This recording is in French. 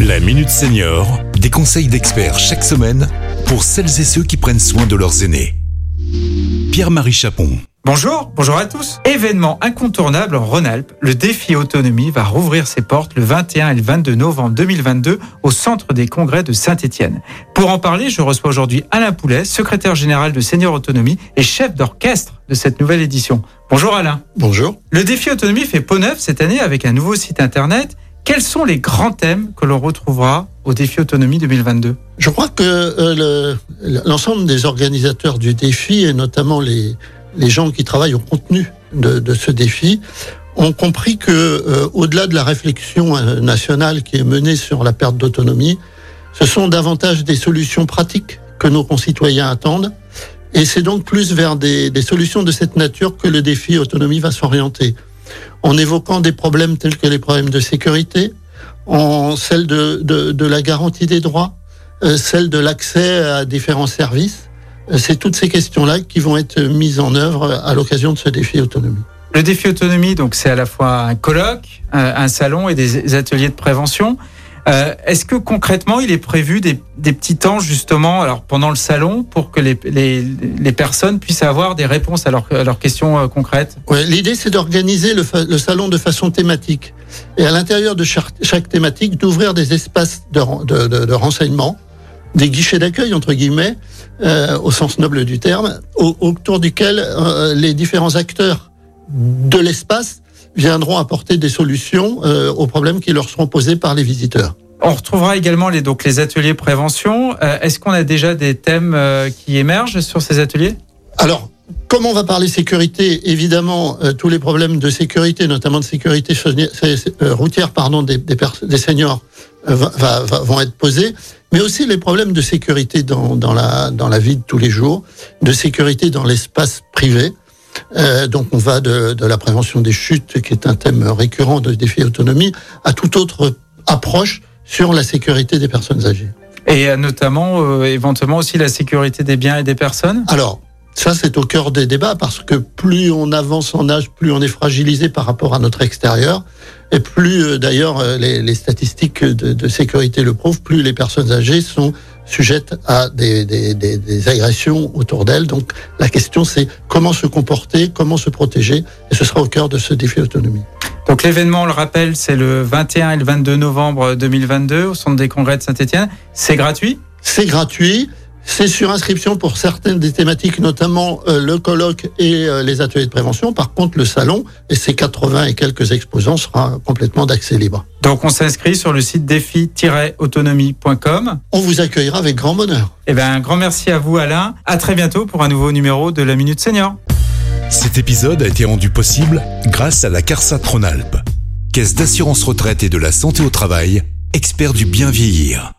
La Minute Senior, des conseils d'experts chaque semaine pour celles et ceux qui prennent soin de leurs aînés. Pierre-Marie Chapon. Bonjour, bonjour à tous. Événement incontournable en Rhône-Alpes, le défi autonomie va rouvrir ses portes le 21 et le 22 novembre 2022 au centre des congrès de Saint-Étienne. Pour en parler, je reçois aujourd'hui Alain Poulet, secrétaire général de Senior Autonomie et chef d'orchestre de cette nouvelle édition. Bonjour Alain. Bonjour. Le défi autonomie fait peau neuve cette année avec un nouveau site internet quels sont les grands thèmes que l'on retrouvera au défi autonomie 2022 Je crois que euh, l'ensemble des organisateurs du défi, et notamment les, gens qui travaillent au contenu de, de ce défi, ont compris que euh, au-delà de la réflexion euh, nationale qui est menée sur la perte d'autonomie, ce sont davantage des solutions pratiques que nos concitoyens attendent. Et c'est donc plus vers des solutions de cette nature que le défi autonomie va s'orienter en évoquant des problèmes tels que les problèmes de sécurité, en celle de, de, la garantie des droits, euh, celle de l'accès à différents services. Euh, c'est toutes ces questions-là qui vont être mises en œuvre à l'occasion de ce défi autonomie. Le défi autonomie, donc c'est à la fois un colloque, un salon et des ateliers de prévention. Euh, est-ce que concrètement, il est prévu des, petits temps justement, alors pendant le salon, pour que les, les, personnes puissent avoir des réponses à, leurs questions euh, concrètes? Ouais, L'idée, c'est d'organiser le, le, salon de façon thématique. Et à l'intérieur de chaque, chaque thématique, d'ouvrir des espaces de, de, de, de renseignement, des guichets d'accueil entre guillemets, euh, au sens noble du terme, autour duquel euh, les différents acteurs de l'espace viendront apporter des solutions euh, aux problèmes qui leur seront posés par les visiteurs. On retrouvera également les, donc, les ateliers prévention. Euh, est-ce qu'on a déjà des thèmes euh, qui émergent sur ces ateliers? Alors, comme on va parler sécurité, évidemment, tous les problèmes de sécurité, notamment de sécurité routière pardon, des, des, des seniors, va, vont être posés, mais aussi les problèmes de sécurité dans, dans, la, dans la vie de tous les jours, de sécurité dans l'espace privé. Euh, donc on va de, de, la prévention des chutes, qui est un thème récurrent de défi autonomie, à toute autre approche sur la sécurité des personnes âgées. Et euh, notamment, euh, éventuellement aussi la sécurité des biens et des personnes? Alors, ça c'est au cœur des débats, parce que plus on avance en âge, plus on est fragilisé par rapport à notre extérieur, et plus d'ailleurs les, les, statistiques de, de sécurité le prouvent, plus les personnes âgées sont sujettes à des, des, des, des agressions autour d'elles. Donc la question c'est comment se comporter, comment se protéger, et ce sera au cœur de ce défi autonomie. Donc l'événement, on le rappelle, c'est le 21 et le 22 novembre 2022 au Centre des Congrès de Saint-Étienne. C'est gratuit? C'est gratuit. C'est sur inscription pour certaines des thématiques, notamment euh, le colloque et euh, les ateliers de prévention. Par contre, le salon et ses 80 et quelques exposants sera complètement d'accès libre. Donc on s'inscrit sur le site défi-autonomie.com. On vous accueillera avec grand bonheur. Eh bien, un grand merci à vous Alain. À très bientôt pour un nouveau numéro de la Minute Senior. Cet épisode a été rendu possible grâce à la CARSA Tronalp, Caisse d'assurance retraite et de la santé au travail, expert du bien vieillir.